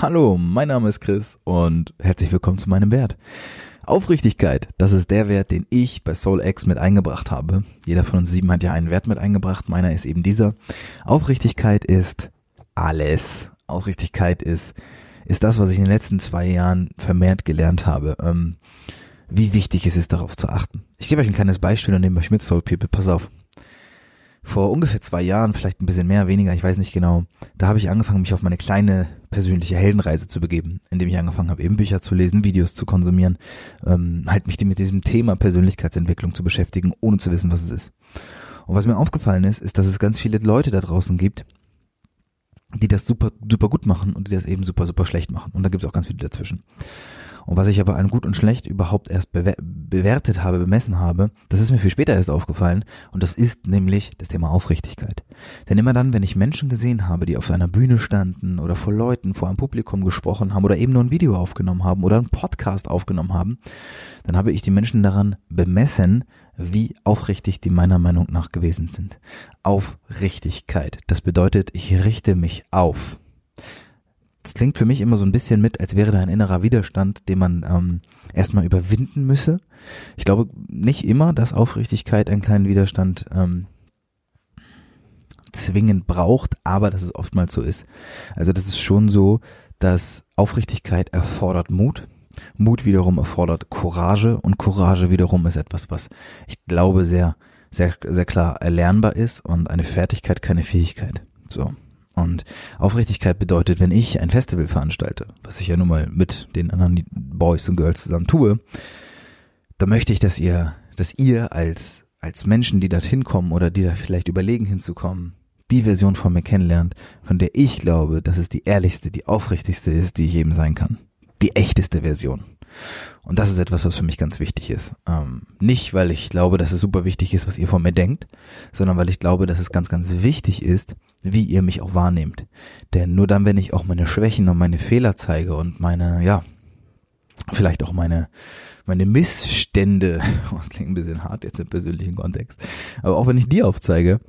Hallo, mein Name ist Chris und herzlich willkommen zu meinem Wert. Aufrichtigkeit, das ist der Wert, den ich bei SoulX mit eingebracht habe. Jeder von uns sieben hat ja einen Wert mit eingebracht, meiner ist eben dieser. Aufrichtigkeit ist alles. Aufrichtigkeit ist, ist das, was ich in den letzten zwei Jahren vermehrt gelernt habe. Ähm, wie wichtig es ist, darauf zu achten. Ich gebe euch ein kleines Beispiel und nehme euch mit, Soul People. Pass auf vor ungefähr zwei Jahren, vielleicht ein bisschen mehr, weniger, ich weiß nicht genau, da habe ich angefangen, mich auf meine kleine persönliche Heldenreise zu begeben, indem ich angefangen habe, eben Bücher zu lesen, Videos zu konsumieren, ähm, halt mich mit diesem Thema Persönlichkeitsentwicklung zu beschäftigen, ohne zu wissen, was es ist. Und was mir aufgefallen ist, ist, dass es ganz viele Leute da draußen gibt, die das super, super gut machen und die das eben super, super schlecht machen. Und da gibt es auch ganz viele dazwischen. Und was ich aber an gut und schlecht überhaupt erst bewer bewertet habe, bemessen habe, das ist mir viel später erst aufgefallen. Und das ist nämlich das Thema Aufrichtigkeit. Denn immer dann, wenn ich Menschen gesehen habe, die auf einer Bühne standen oder vor Leuten, vor einem Publikum gesprochen haben oder eben nur ein Video aufgenommen haben oder einen Podcast aufgenommen haben, dann habe ich die Menschen daran bemessen, wie aufrichtig die meiner Meinung nach gewesen sind. Aufrichtigkeit. Das bedeutet, ich richte mich auf. Das klingt für mich immer so ein bisschen mit, als wäre da ein innerer Widerstand, den man ähm, erstmal überwinden müsse. Ich glaube nicht immer, dass Aufrichtigkeit einen kleinen Widerstand ähm, zwingend braucht, aber dass es oftmals so ist. Also das ist schon so, dass Aufrichtigkeit erfordert Mut. Mut wiederum erfordert Courage und Courage wiederum ist etwas, was ich glaube sehr, sehr, sehr klar erlernbar ist und eine Fertigkeit keine Fähigkeit. So. Und Aufrichtigkeit bedeutet, wenn ich ein Festival veranstalte, was ich ja nun mal mit den anderen Boys und Girls zusammen tue, dann möchte ich, dass ihr, dass ihr als, als Menschen, die dorthin kommen oder die da vielleicht überlegen hinzukommen, die Version von mir kennenlernt, von der ich glaube, dass es die ehrlichste, die aufrichtigste ist, die ich eben sein kann. Die echteste Version. Und das ist etwas, was für mich ganz wichtig ist. Ähm, nicht, weil ich glaube, dass es super wichtig ist, was ihr von mir denkt, sondern weil ich glaube, dass es ganz, ganz wichtig ist, wie ihr mich auch wahrnehmt. Denn nur dann, wenn ich auch meine Schwächen und meine Fehler zeige und meine, ja, vielleicht auch meine, meine Missstände, das klingt ein bisschen hart jetzt im persönlichen Kontext, aber auch wenn ich die aufzeige,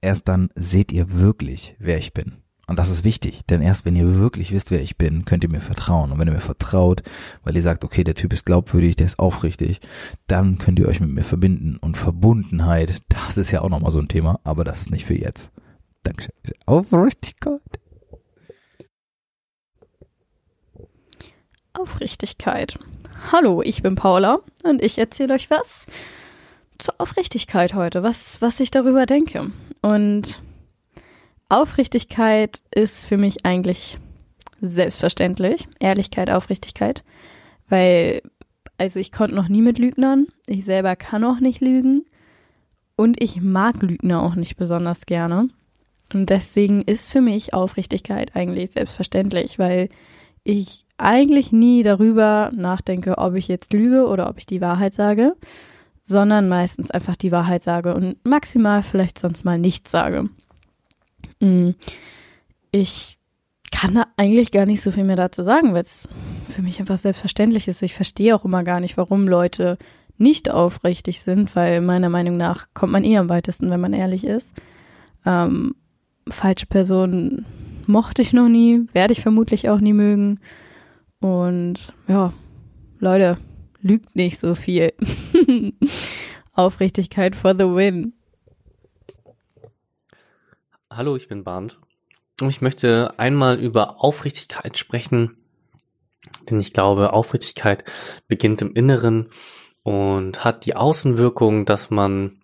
erst dann seht ihr wirklich, wer ich bin. Und das ist wichtig, denn erst wenn ihr wirklich wisst, wer ich bin, könnt ihr mir vertrauen. Und wenn ihr mir vertraut, weil ihr sagt, okay, der Typ ist glaubwürdig, der ist aufrichtig, dann könnt ihr euch mit mir verbinden. Und Verbundenheit, das ist ja auch nochmal so ein Thema, aber das ist nicht für jetzt. Dankeschön. Aufrichtigkeit. Aufrichtigkeit. Hallo, ich bin Paula und ich erzähle euch was zur Aufrichtigkeit heute, was, was ich darüber denke. Und Aufrichtigkeit ist für mich eigentlich selbstverständlich. Ehrlichkeit, Aufrichtigkeit. Weil, also ich konnte noch nie mit Lügnern. Ich selber kann auch nicht lügen. Und ich mag Lügner auch nicht besonders gerne. Und deswegen ist für mich Aufrichtigkeit eigentlich selbstverständlich, weil ich eigentlich nie darüber nachdenke, ob ich jetzt lüge oder ob ich die Wahrheit sage, sondern meistens einfach die Wahrheit sage und maximal vielleicht sonst mal nichts sage. Mm. Ich kann da eigentlich gar nicht so viel mehr dazu sagen, weil es für mich einfach selbstverständlich ist. Ich verstehe auch immer gar nicht, warum Leute nicht aufrichtig sind, weil meiner Meinung nach kommt man eh am weitesten, wenn man ehrlich ist. Ähm, falsche Person mochte ich noch nie, werde ich vermutlich auch nie mögen. Und ja, Leute, lügt nicht so viel. Aufrichtigkeit for the win. Hallo, ich bin Barnd. Und ich möchte einmal über Aufrichtigkeit sprechen Denn ich glaube, Aufrichtigkeit beginnt im Inneren und hat die Außenwirkung, dass man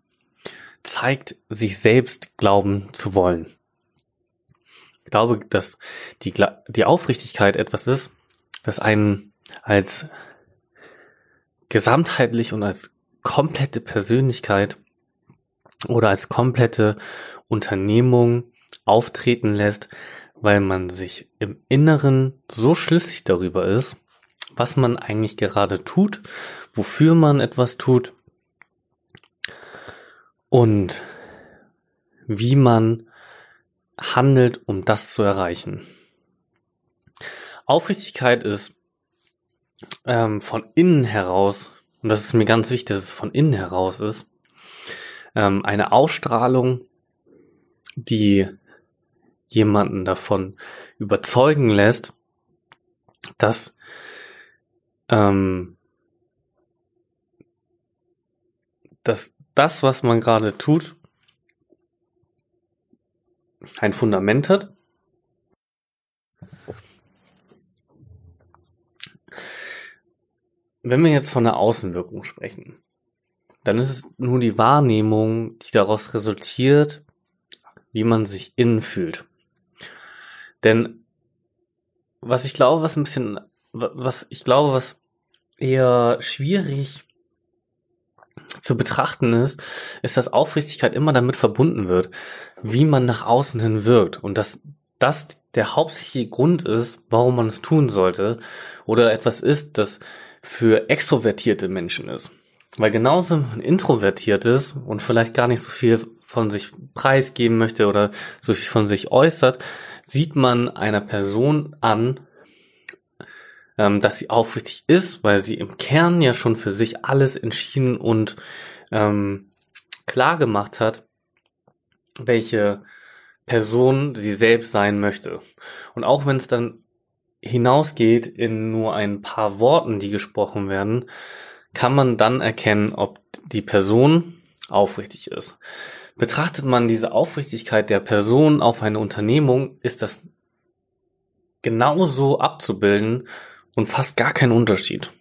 zeigt, sich selbst glauben zu wollen. Ich glaube, dass die, die Aufrichtigkeit etwas ist, das einen als gesamtheitlich und als komplette Persönlichkeit oder als komplette Unternehmung auftreten lässt, weil man sich im Inneren so schlüssig darüber ist, was man eigentlich gerade tut, wofür man etwas tut und wie man handelt, um das zu erreichen. Aufrichtigkeit ist ähm, von innen heraus, und das ist mir ganz wichtig, dass es von innen heraus ist, ähm, eine Ausstrahlung, die jemanden davon überzeugen lässt, dass ähm, dass das, was man gerade tut, ein Fundament hat. Wenn wir jetzt von der Außenwirkung sprechen, dann ist es nur die Wahrnehmung, die daraus resultiert, wie man sich innen fühlt. Denn was ich glaube, was ein bisschen, was ich glaube, was eher schwierig zu betrachten ist, ist, dass Aufrichtigkeit immer damit verbunden wird, wie man nach außen hin wirkt und dass das der hauptsächliche Grund ist, warum man es tun sollte oder etwas ist, das für extrovertierte Menschen ist. Weil genauso ein introvertiertes und vielleicht gar nicht so viel von sich preisgeben möchte oder so viel von sich äußert, sieht man einer Person an, ähm, dass sie aufrichtig ist, weil sie im Kern ja schon für sich alles entschieden und ähm, klar gemacht hat, welche Person sie selbst sein möchte. Und auch wenn es dann hinausgeht in nur ein paar Worten, die gesprochen werden, kann man dann erkennen, ob die Person aufrichtig ist. Betrachtet man diese Aufrichtigkeit der Person auf eine Unternehmung, ist das genauso abzubilden und fast gar kein Unterschied.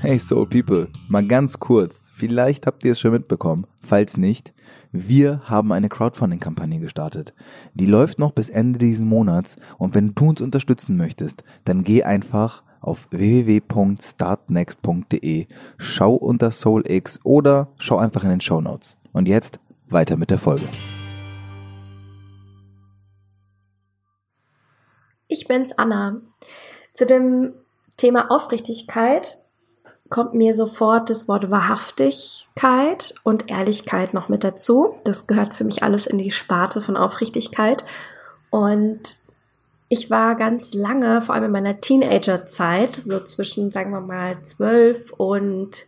Hey Soul People, mal ganz kurz, vielleicht habt ihr es schon mitbekommen, falls nicht, wir haben eine Crowdfunding-Kampagne gestartet. Die läuft noch bis Ende diesen Monats und wenn du uns unterstützen möchtest, dann geh einfach auf www.startnext.de, schau unter SoulX oder schau einfach in den Show Notes. Und jetzt weiter mit der Folge. Ich bin's Anna. Zu dem Thema Aufrichtigkeit kommt mir sofort das Wort Wahrhaftigkeit und Ehrlichkeit noch mit dazu. Das gehört für mich alles in die Sparte von Aufrichtigkeit. Und ich war ganz lange, vor allem in meiner Teenagerzeit, so zwischen, sagen wir mal, zwölf und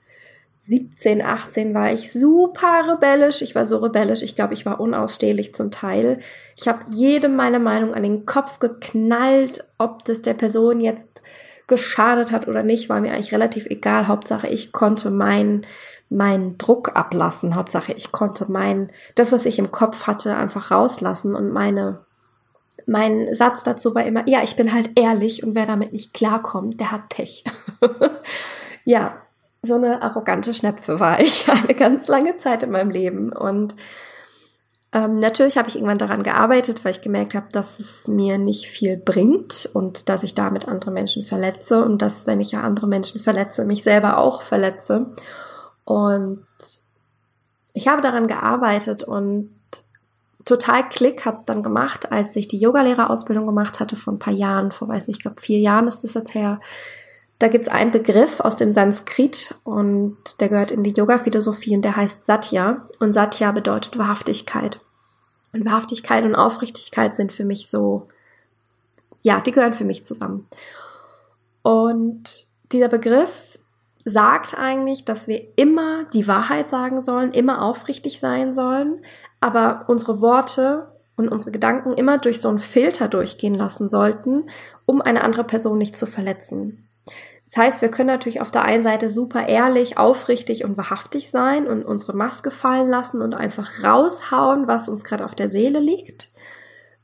17, 18 war ich super rebellisch. Ich war so rebellisch. Ich glaube, ich war unausstehlich zum Teil. Ich habe jedem meine Meinung an den Kopf geknallt, ob das der Person jetzt geschadet hat oder nicht, war mir eigentlich relativ egal. Hauptsache, ich konnte meinen meinen Druck ablassen. Hauptsache, ich konnte mein das, was ich im Kopf hatte, einfach rauslassen und meine mein Satz dazu war immer, ja, ich bin halt ehrlich und wer damit nicht klarkommt, der hat Pech. ja, so eine arrogante Schnepfe war ich eine ganz lange Zeit in meinem Leben. Und ähm, natürlich habe ich irgendwann daran gearbeitet, weil ich gemerkt habe, dass es mir nicht viel bringt und dass ich damit andere Menschen verletze und dass, wenn ich ja andere Menschen verletze, mich selber auch verletze. Und ich habe daran gearbeitet und total Klick hat's dann gemacht, als ich die Yogalehrerausbildung gemacht hatte vor ein paar Jahren, vor weiß nicht, ich glaube vier Jahren ist das jetzt her da gibt's einen Begriff aus dem Sanskrit und der gehört in die Yoga-Philosophie und der heißt Satya. Und Satya bedeutet Wahrhaftigkeit. Und Wahrhaftigkeit und Aufrichtigkeit sind für mich so, ja, die gehören für mich zusammen. Und dieser Begriff sagt eigentlich, dass wir immer die Wahrheit sagen sollen, immer aufrichtig sein sollen, aber unsere Worte und unsere Gedanken immer durch so einen Filter durchgehen lassen sollten, um eine andere Person nicht zu verletzen. Das heißt, wir können natürlich auf der einen Seite super ehrlich, aufrichtig und wahrhaftig sein und unsere Maske fallen lassen und einfach raushauen, was uns gerade auf der Seele liegt.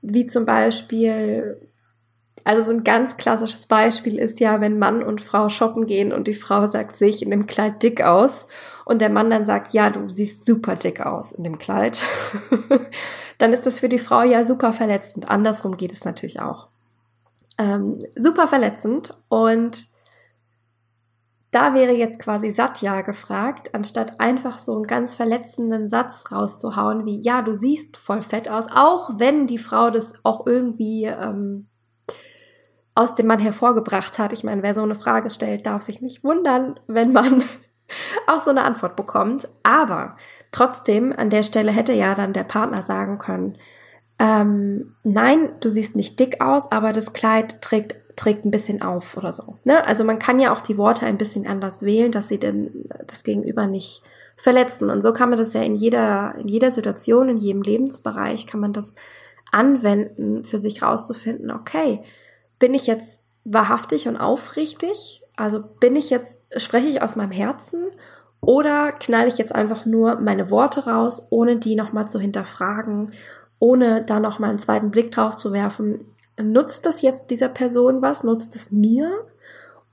Wie zum Beispiel, Also so ein ganz klassisches Beispiel ist ja, wenn Mann und Frau shoppen gehen und die Frau sagt, sehe ich in dem Kleid dick aus und der Mann dann sagt, ja, du siehst super dick aus in dem Kleid, dann ist das für die Frau ja super verletzend. Andersrum geht es natürlich auch. Ähm, super verletzend und da wäre jetzt quasi Satya gefragt, anstatt einfach so einen ganz verletzenden Satz rauszuhauen, wie, ja, du siehst voll fett aus, auch wenn die Frau das auch irgendwie ähm, aus dem Mann hervorgebracht hat. Ich meine, wer so eine Frage stellt, darf sich nicht wundern, wenn man auch so eine Antwort bekommt. Aber trotzdem, an der Stelle hätte ja dann der Partner sagen können, ähm, nein, du siehst nicht dick aus, aber das Kleid trägt trägt ein bisschen auf oder so. Ne? Also man kann ja auch die Worte ein bisschen anders wählen, dass sie denn das Gegenüber nicht verletzen. Und so kann man das ja in jeder, in jeder Situation, in jedem Lebensbereich kann man das anwenden, für sich rauszufinden, okay, bin ich jetzt wahrhaftig und aufrichtig? Also bin ich jetzt, spreche ich aus meinem Herzen oder knall ich jetzt einfach nur meine Worte raus, ohne die nochmal zu hinterfragen, ohne da nochmal einen zweiten Blick drauf zu werfen, nutzt das jetzt dieser Person was? Nutzt es mir?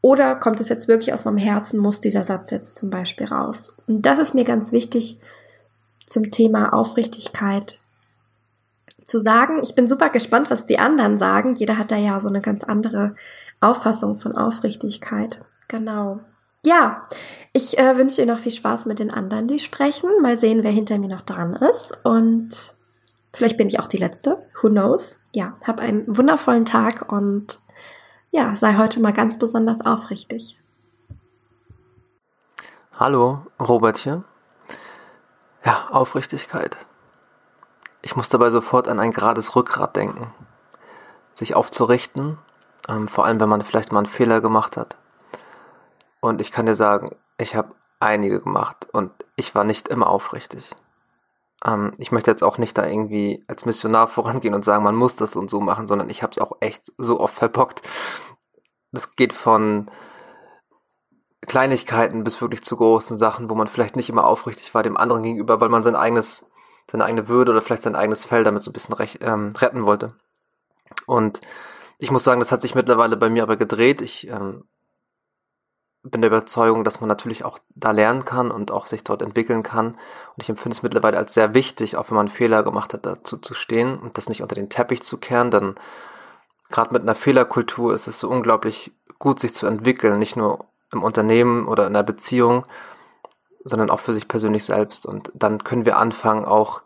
Oder kommt es jetzt wirklich aus meinem Herzen? Muss dieser Satz jetzt zum Beispiel raus? Und das ist mir ganz wichtig zum Thema Aufrichtigkeit zu sagen. Ich bin super gespannt, was die anderen sagen. Jeder hat da ja so eine ganz andere Auffassung von Aufrichtigkeit. Genau. Ja, ich äh, wünsche dir noch viel Spaß mit den anderen, die sprechen. Mal sehen, wer hinter mir noch dran ist. Und Vielleicht bin ich auch die Letzte. Who knows? Ja, hab einen wundervollen Tag und ja, sei heute mal ganz besonders aufrichtig. Hallo, Robert hier. Ja, Aufrichtigkeit. Ich muss dabei sofort an ein gerades Rückgrat denken. Sich aufzurichten, ähm, vor allem wenn man vielleicht mal einen Fehler gemacht hat. Und ich kann dir sagen, ich habe einige gemacht und ich war nicht immer aufrichtig. Ähm, ich möchte jetzt auch nicht da irgendwie als Missionar vorangehen und sagen, man muss das und so machen, sondern ich habe es auch echt so oft verbockt. Das geht von Kleinigkeiten bis wirklich zu großen Sachen, wo man vielleicht nicht immer aufrichtig war dem anderen gegenüber, weil man sein eigenes, seine eigene Würde oder vielleicht sein eigenes Fell damit so ein bisschen rech, ähm, retten wollte. Und ich muss sagen, das hat sich mittlerweile bei mir aber gedreht. Ich ähm, bin der Überzeugung, dass man natürlich auch da lernen kann und auch sich dort entwickeln kann. Und ich empfinde es mittlerweile als sehr wichtig, auch wenn man einen Fehler gemacht hat, dazu zu stehen und das nicht unter den Teppich zu kehren. Denn gerade mit einer Fehlerkultur ist es so unglaublich gut, sich zu entwickeln, nicht nur im Unternehmen oder in der Beziehung, sondern auch für sich persönlich selbst. Und dann können wir anfangen, auch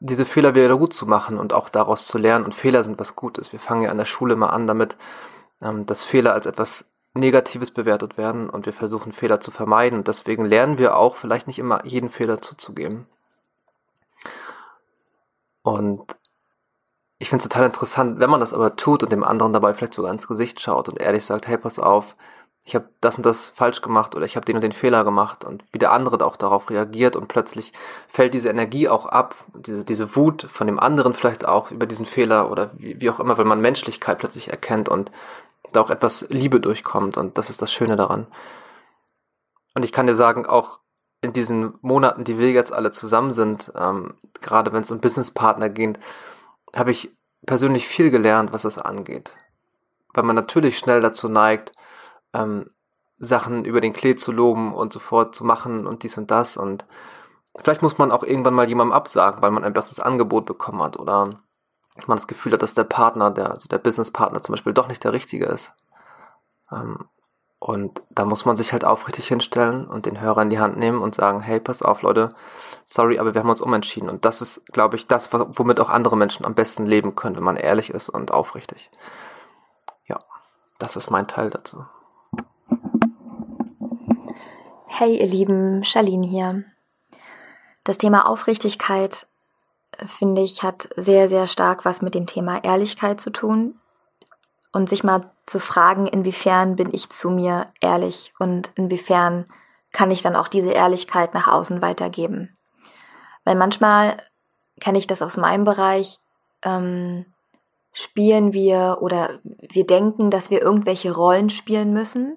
diese Fehler wieder gut zu machen und auch daraus zu lernen. Und Fehler sind was Gutes. Wir fangen ja an der Schule mal an damit, ähm, dass Fehler als etwas Negatives bewertet werden und wir versuchen Fehler zu vermeiden. Und deswegen lernen wir auch vielleicht nicht immer jeden Fehler zuzugeben. Und ich finde es total interessant, wenn man das aber tut und dem anderen dabei vielleicht sogar ins Gesicht schaut und ehrlich sagt, hey, pass auf, ich habe das und das falsch gemacht oder ich habe den und den Fehler gemacht und wie der andere auch darauf reagiert und plötzlich fällt diese Energie auch ab, diese, diese Wut von dem anderen vielleicht auch über diesen Fehler oder wie, wie auch immer, weil man Menschlichkeit plötzlich erkennt und da auch etwas Liebe durchkommt und das ist das Schöne daran. Und ich kann dir sagen, auch in diesen Monaten, die wir jetzt alle zusammen sind, ähm, gerade wenn es um Businesspartner geht, habe ich persönlich viel gelernt, was das angeht. Weil man natürlich schnell dazu neigt, ähm, Sachen über den Klee zu loben und sofort zu machen und dies und das. Und vielleicht muss man auch irgendwann mal jemandem absagen, weil man ein besseres Angebot bekommen hat oder man das Gefühl hat, dass der Partner, der, also der Businesspartner zum Beispiel doch nicht der richtige ist. Ähm, und da muss man sich halt aufrichtig hinstellen und den Hörer in die Hand nehmen und sagen, hey, pass auf, Leute, sorry, aber wir haben uns umentschieden. Und das ist, glaube ich, das, womit auch andere Menschen am besten leben können, wenn man ehrlich ist und aufrichtig. Ja, das ist mein Teil dazu. Hey, ihr Lieben, Charlene hier. Das Thema Aufrichtigkeit finde ich, hat sehr, sehr stark was mit dem Thema Ehrlichkeit zu tun. Und sich mal zu fragen, inwiefern bin ich zu mir ehrlich und inwiefern kann ich dann auch diese Ehrlichkeit nach außen weitergeben. Weil manchmal kenne ich das aus meinem Bereich, ähm, spielen wir oder wir denken, dass wir irgendwelche Rollen spielen müssen,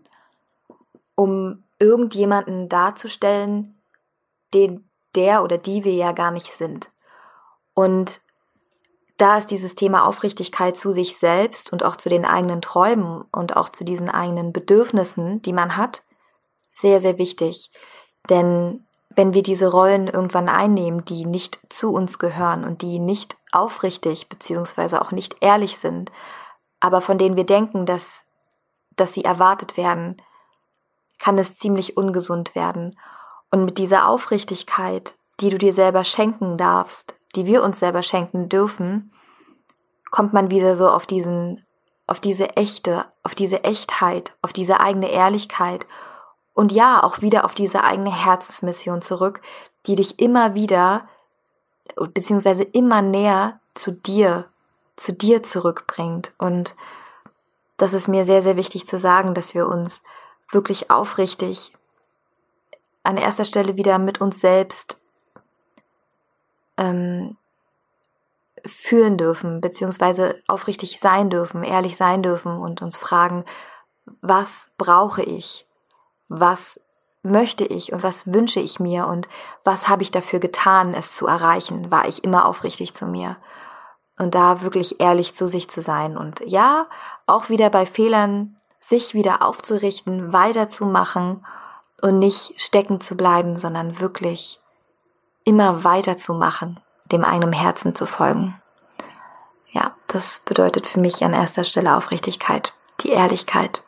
um irgendjemanden darzustellen, den der oder die wir ja gar nicht sind. Und da ist dieses Thema Aufrichtigkeit zu sich selbst und auch zu den eigenen Träumen und auch zu diesen eigenen Bedürfnissen, die man hat, sehr, sehr wichtig. Denn wenn wir diese Rollen irgendwann einnehmen, die nicht zu uns gehören und die nicht aufrichtig beziehungsweise auch nicht ehrlich sind, aber von denen wir denken, dass, dass sie erwartet werden, kann es ziemlich ungesund werden. Und mit dieser Aufrichtigkeit, die du dir selber schenken darfst, die wir uns selber schenken dürfen, kommt man wieder so auf diesen, auf diese echte, auf diese Echtheit, auf diese eigene Ehrlichkeit und ja, auch wieder auf diese eigene Herzensmission zurück, die dich immer wieder, beziehungsweise immer näher zu dir, zu dir zurückbringt. Und das ist mir sehr, sehr wichtig zu sagen, dass wir uns wirklich aufrichtig an erster Stelle wieder mit uns selbst ähm, fühlen dürfen, beziehungsweise aufrichtig sein dürfen, ehrlich sein dürfen und uns fragen, was brauche ich? Was möchte ich und was wünsche ich mir und was habe ich dafür getan, es zu erreichen? War ich immer aufrichtig zu mir? Und da wirklich ehrlich zu sich zu sein und ja, auch wieder bei Fehlern sich wieder aufzurichten, weiterzumachen und nicht stecken zu bleiben, sondern wirklich immer weiterzumachen, dem eigenen Herzen zu folgen. Ja, das bedeutet für mich an erster Stelle Aufrichtigkeit, die Ehrlichkeit.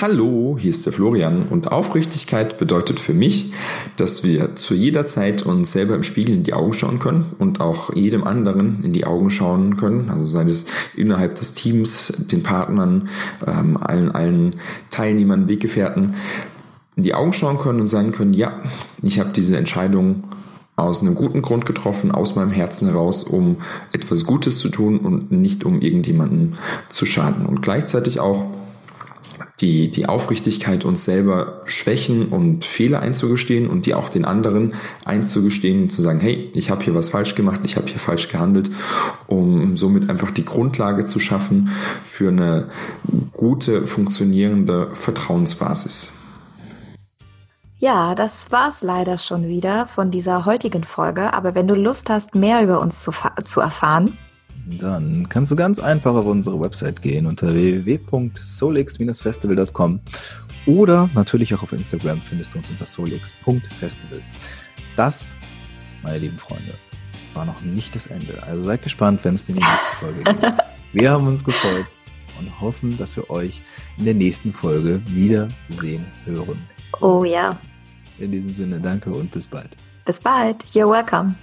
Hallo, hier ist der Florian und Aufrichtigkeit bedeutet für mich, dass wir zu jeder Zeit uns selber im Spiegel in die Augen schauen können und auch jedem anderen in die Augen schauen können, also sei es innerhalb des Teams, den Partnern, ähm, allen, allen Teilnehmern, Weggefährten, in die Augen schauen können und sagen können, ja, ich habe diese Entscheidung aus einem guten Grund getroffen, aus meinem Herzen heraus, um etwas Gutes zu tun und nicht um irgendjemanden zu schaden. Und gleichzeitig auch die, die Aufrichtigkeit, uns selber Schwächen und Fehler einzugestehen und die auch den anderen einzugestehen und zu sagen, hey, ich habe hier was falsch gemacht, ich habe hier falsch gehandelt, um somit einfach die Grundlage zu schaffen für eine gute, funktionierende Vertrauensbasis. Ja, das war's leider schon wieder von dieser heutigen Folge. Aber wenn du Lust hast, mehr über uns zu, zu erfahren, dann kannst du ganz einfach auf unsere Website gehen unter www.solix-festival.com oder natürlich auch auf Instagram findest du uns unter solix.festival. Das, meine lieben Freunde, war noch nicht das Ende. Also seid gespannt, wenn es in die nächste Folge geht. Wir haben uns gefreut und hoffen, dass wir euch in der nächsten Folge wiedersehen hören. Oh ja. In diesem Sinne, danke und bis bald. Bis bald. You're welcome.